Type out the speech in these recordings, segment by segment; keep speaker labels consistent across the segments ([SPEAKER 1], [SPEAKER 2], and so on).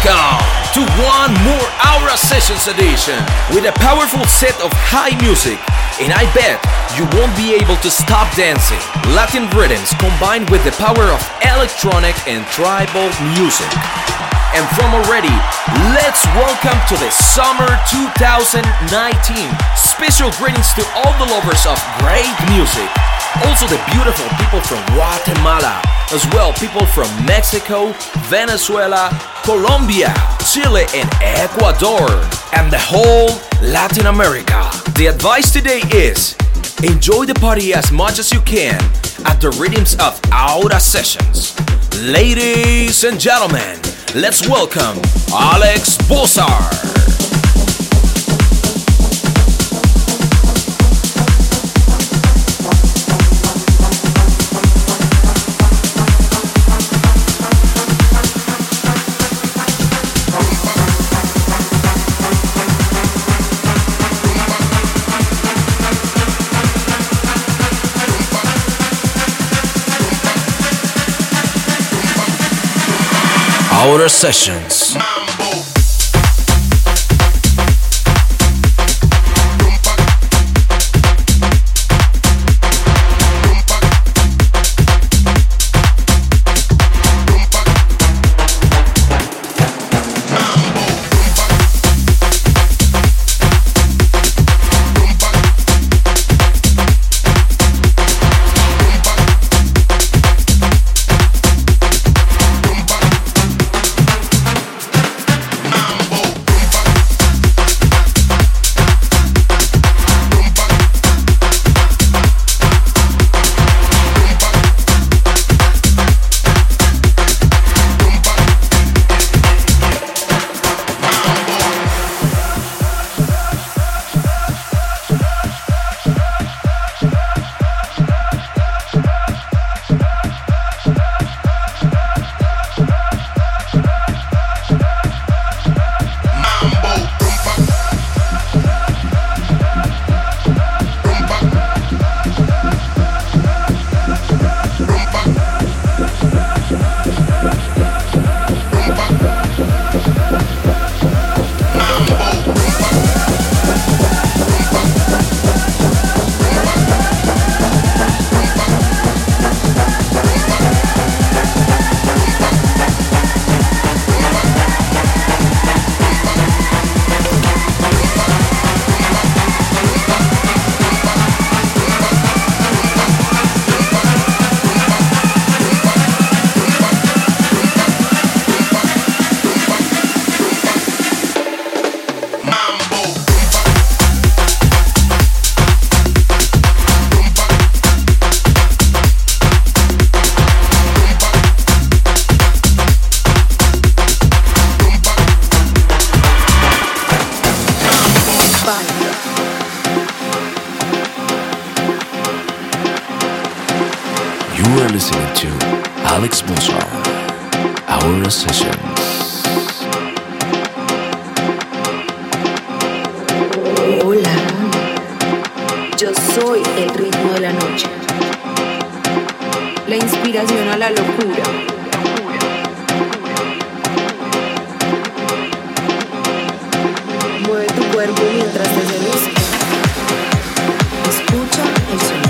[SPEAKER 1] Welcome to one more Aura Sessions edition with a powerful set of high music. And I bet you won't be able to stop dancing. Latin rhythms combined with the power of electronic and tribal music. And from already, let's welcome to the summer 2019. Special greetings to all the lovers of great music. Also the beautiful people from Guatemala, as well people from Mexico, Venezuela, Colombia, Chile and Ecuador, and the whole Latin America. The advice today is enjoy the party as much as you can at the rhythms of Aura Sessions. Ladies and gentlemen, let's welcome Alex Bosar. Aura Sessions.
[SPEAKER 2] Soy el ritmo de la noche. La inspiración a la locura. Mueve tu cuerpo mientras te seduzco. Escucha el sonido.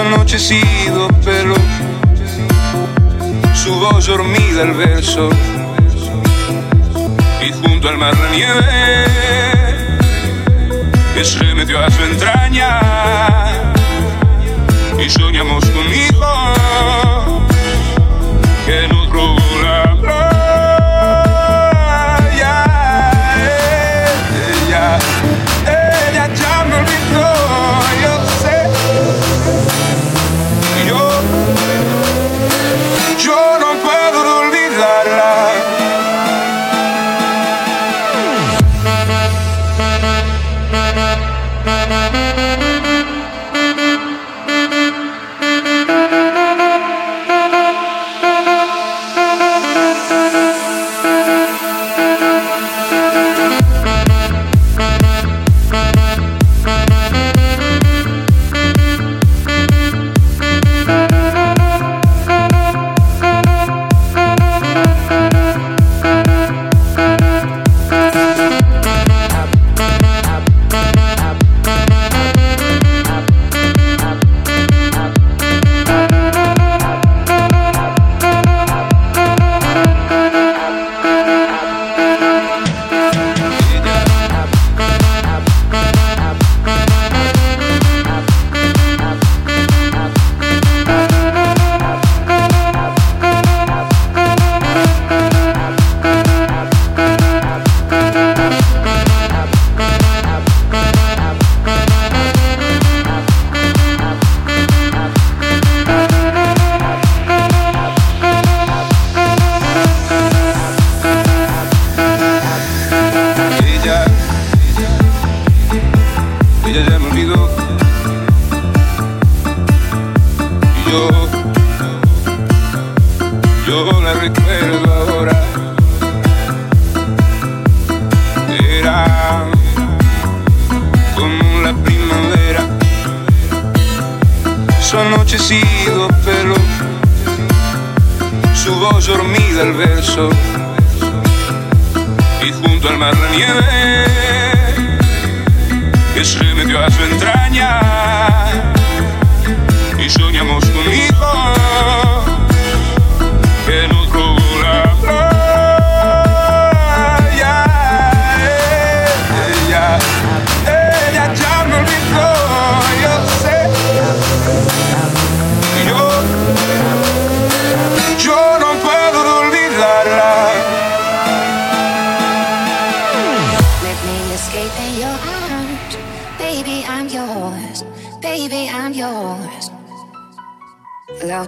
[SPEAKER 2] anochecido pelo, su voz dormida al verso, y junto al mar la nieve que se metió a su entraña, y soñamos conmigo.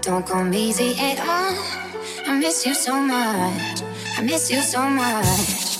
[SPEAKER 3] Don't come easy at all. I miss you so much. I miss you so much.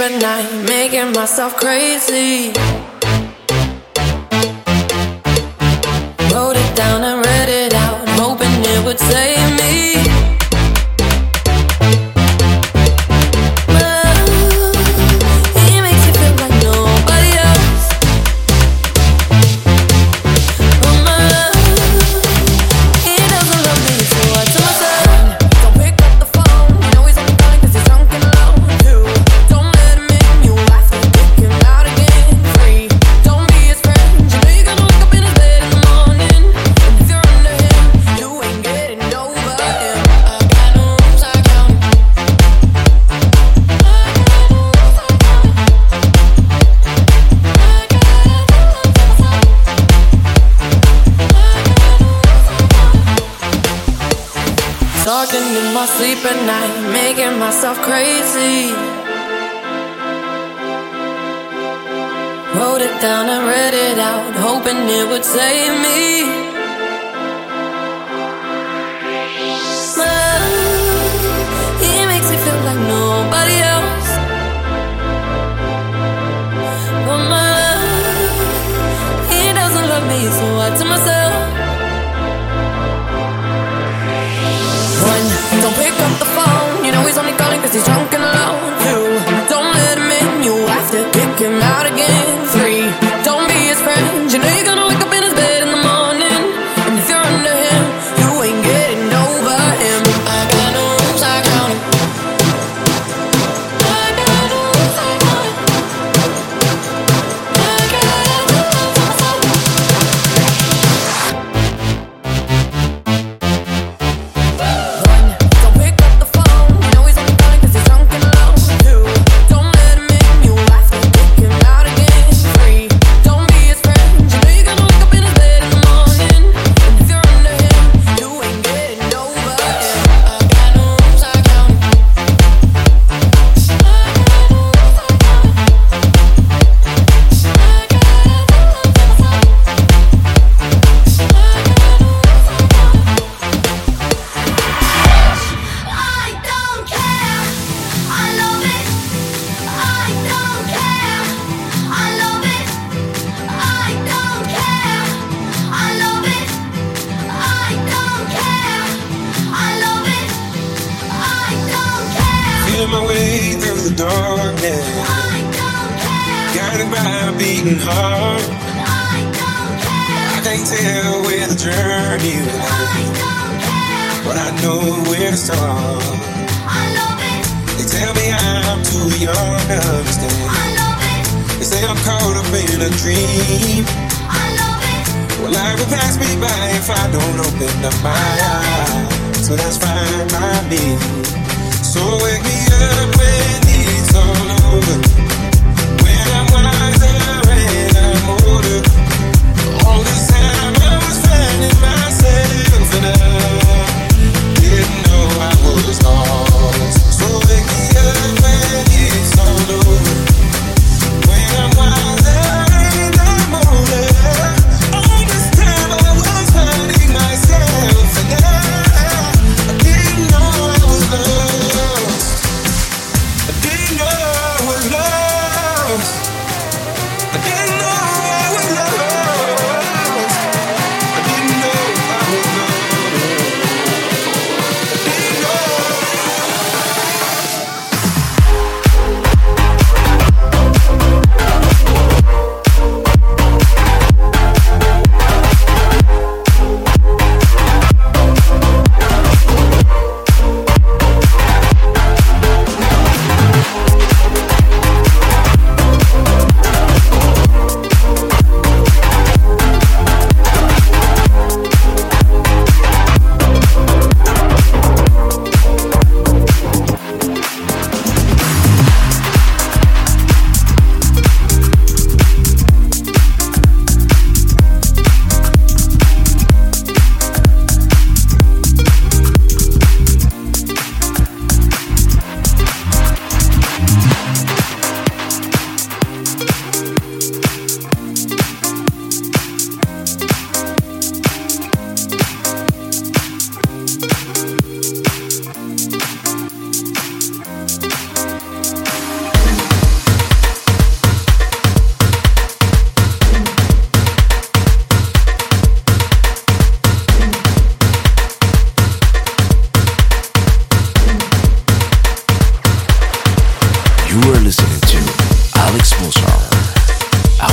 [SPEAKER 4] at night, making myself crazy. hoping it would save me.
[SPEAKER 5] Love,
[SPEAKER 6] makes me feel like nobody else. But my love, he doesn't love me, so I to myself. One, don't pick up the phone. You know he's only
[SPEAKER 7] calling cause he's drunk and alone. Two, heart. I don't care. I can't tell where the journey will end. But I know where to start. I love it. They tell me I'm too young to understand. I love it. They say I'm caught up in a dream. I love it. Well, life will pass me by if I don't open up my eyes. So that's fine by me. So wake me up when it's all over.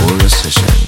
[SPEAKER 7] Soul Session.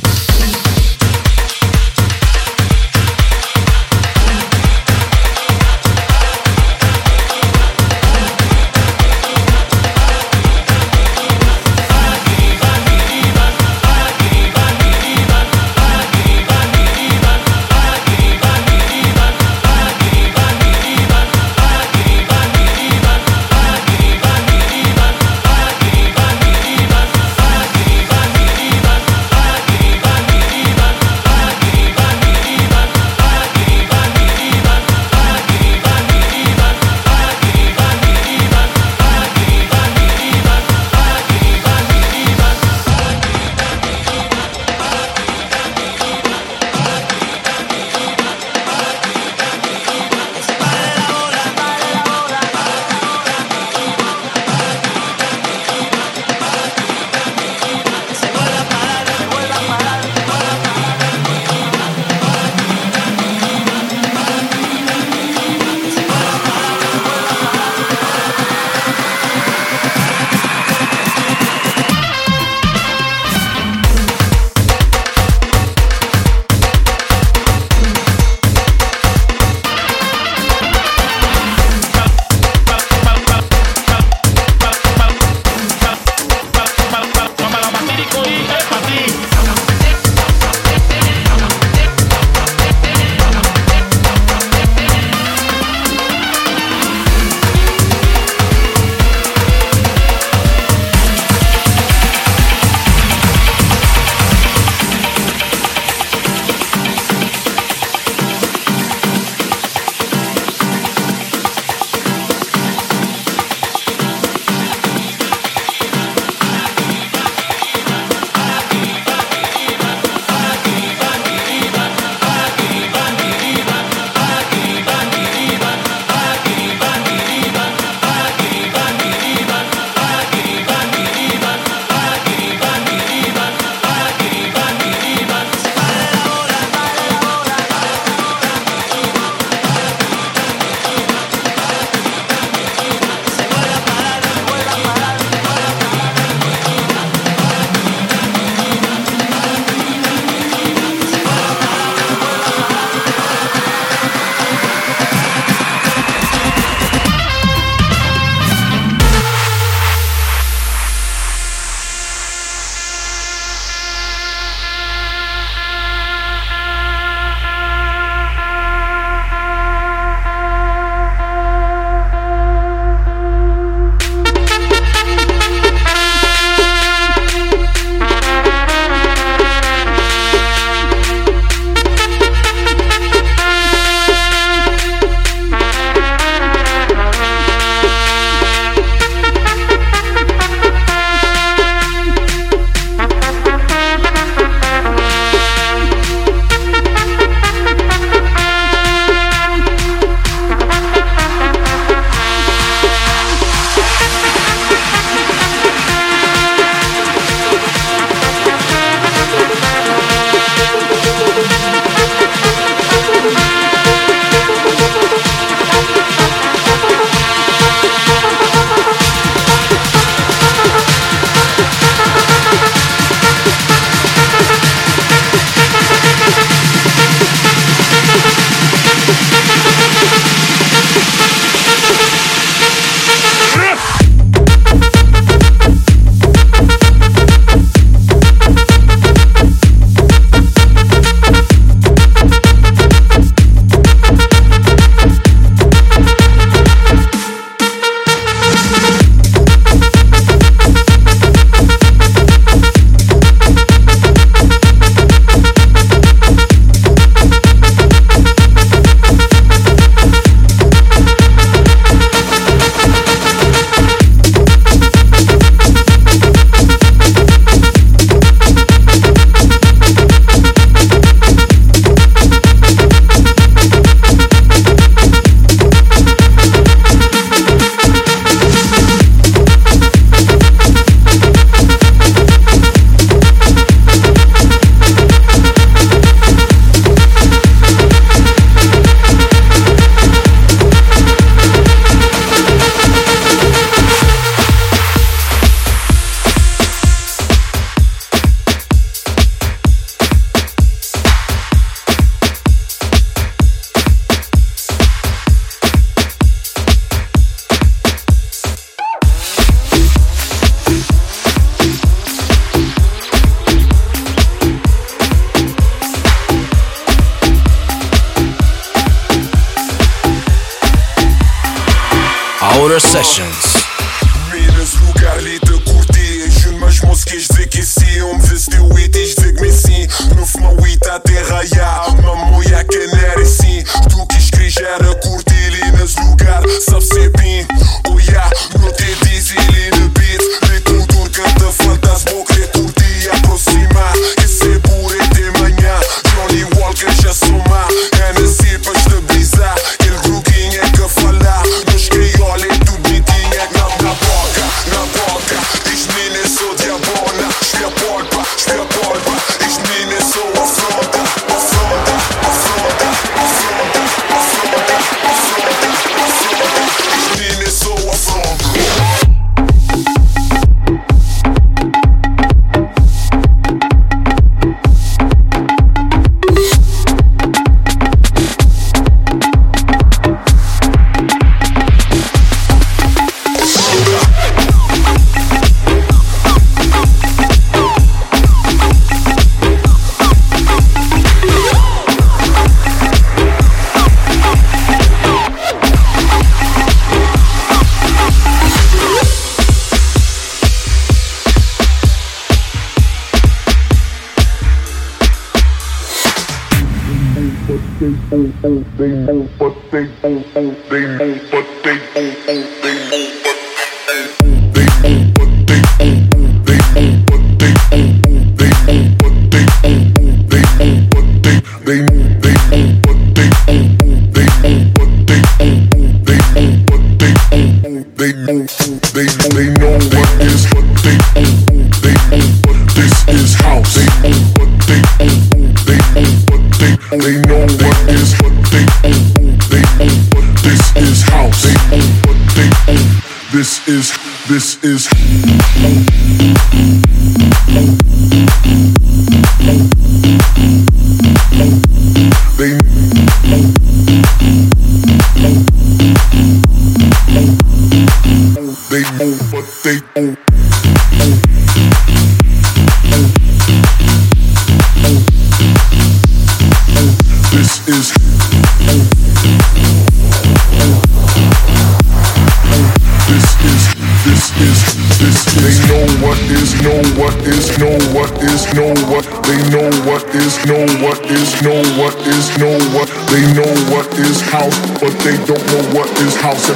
[SPEAKER 7] herë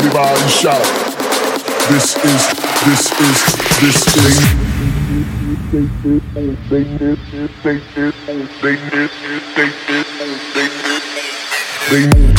[SPEAKER 7] Everybody shout. This is, this is, this thing. They
[SPEAKER 8] need.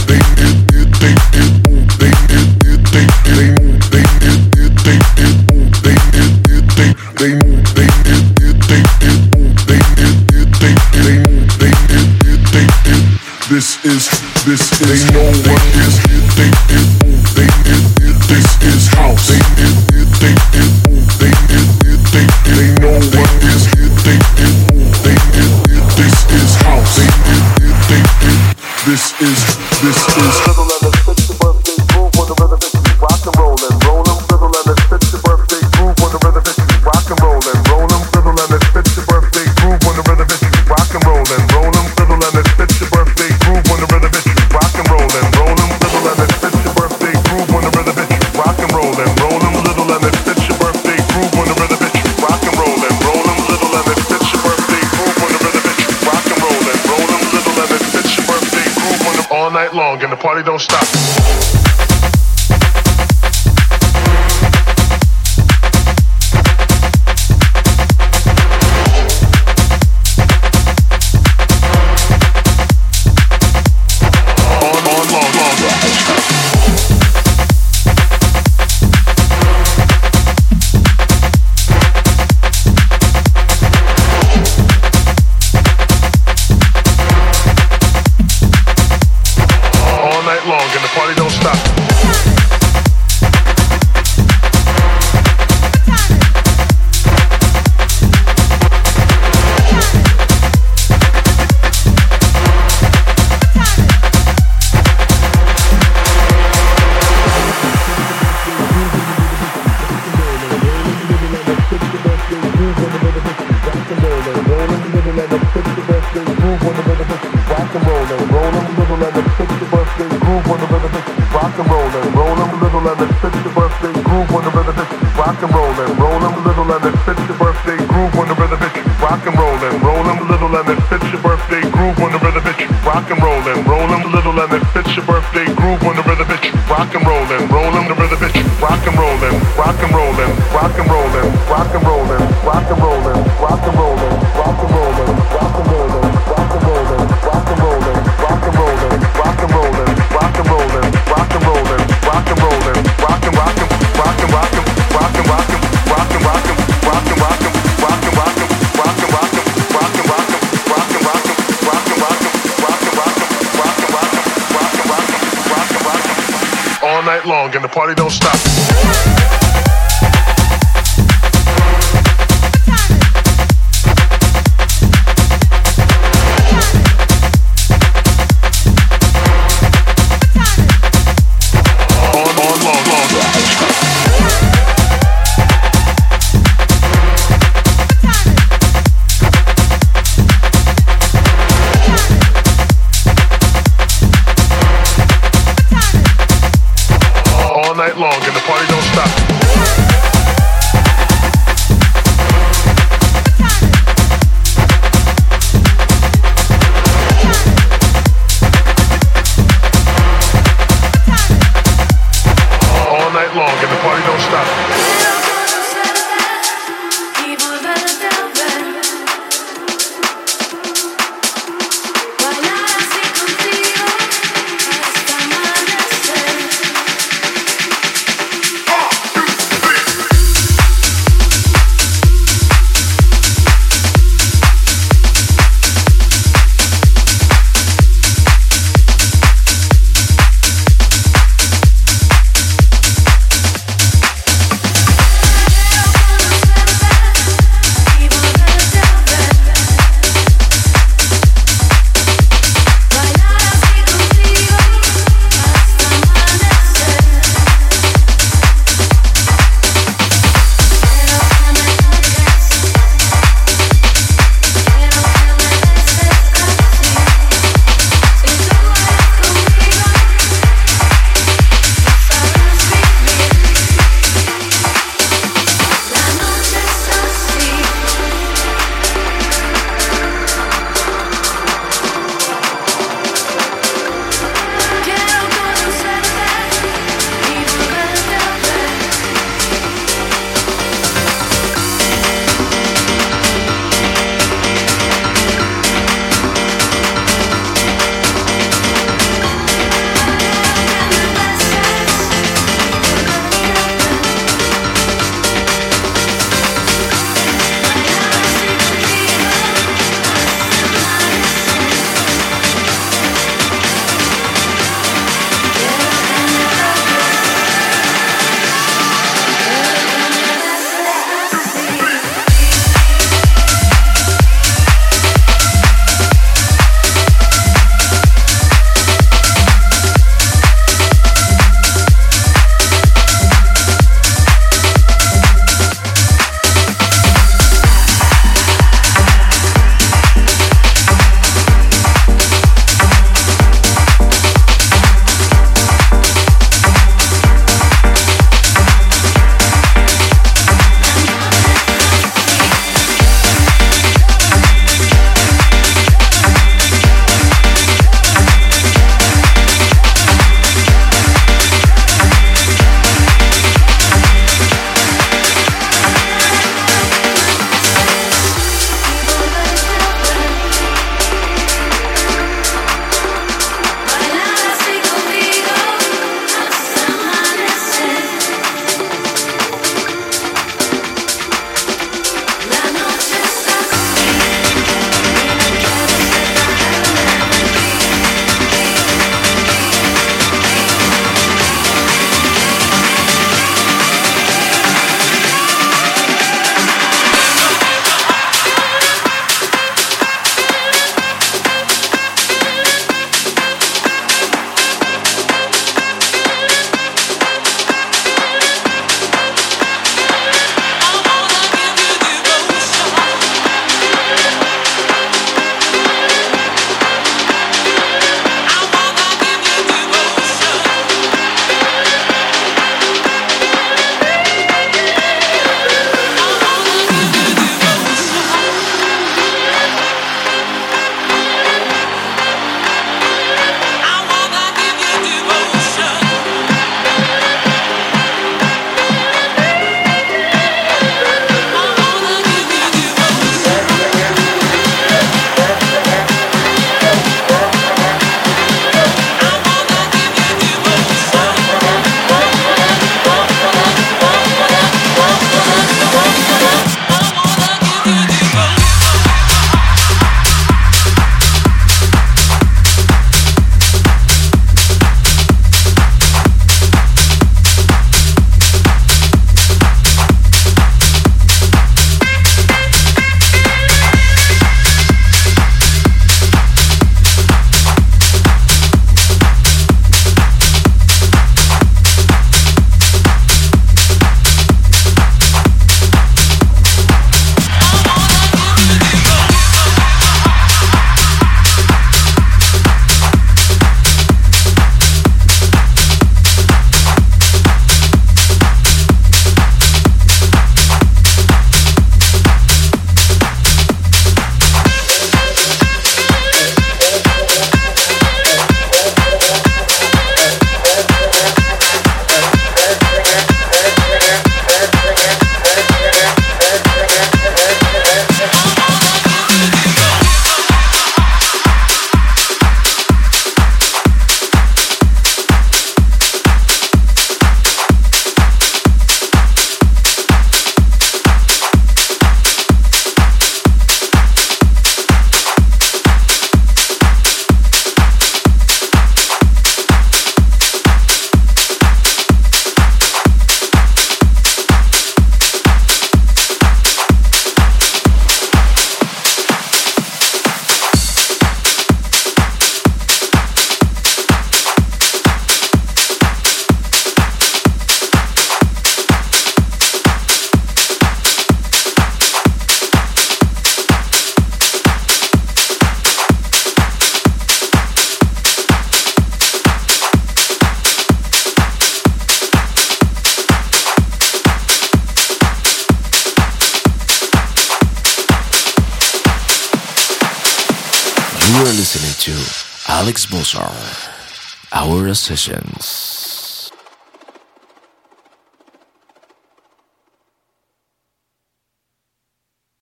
[SPEAKER 8] Aura Sessions.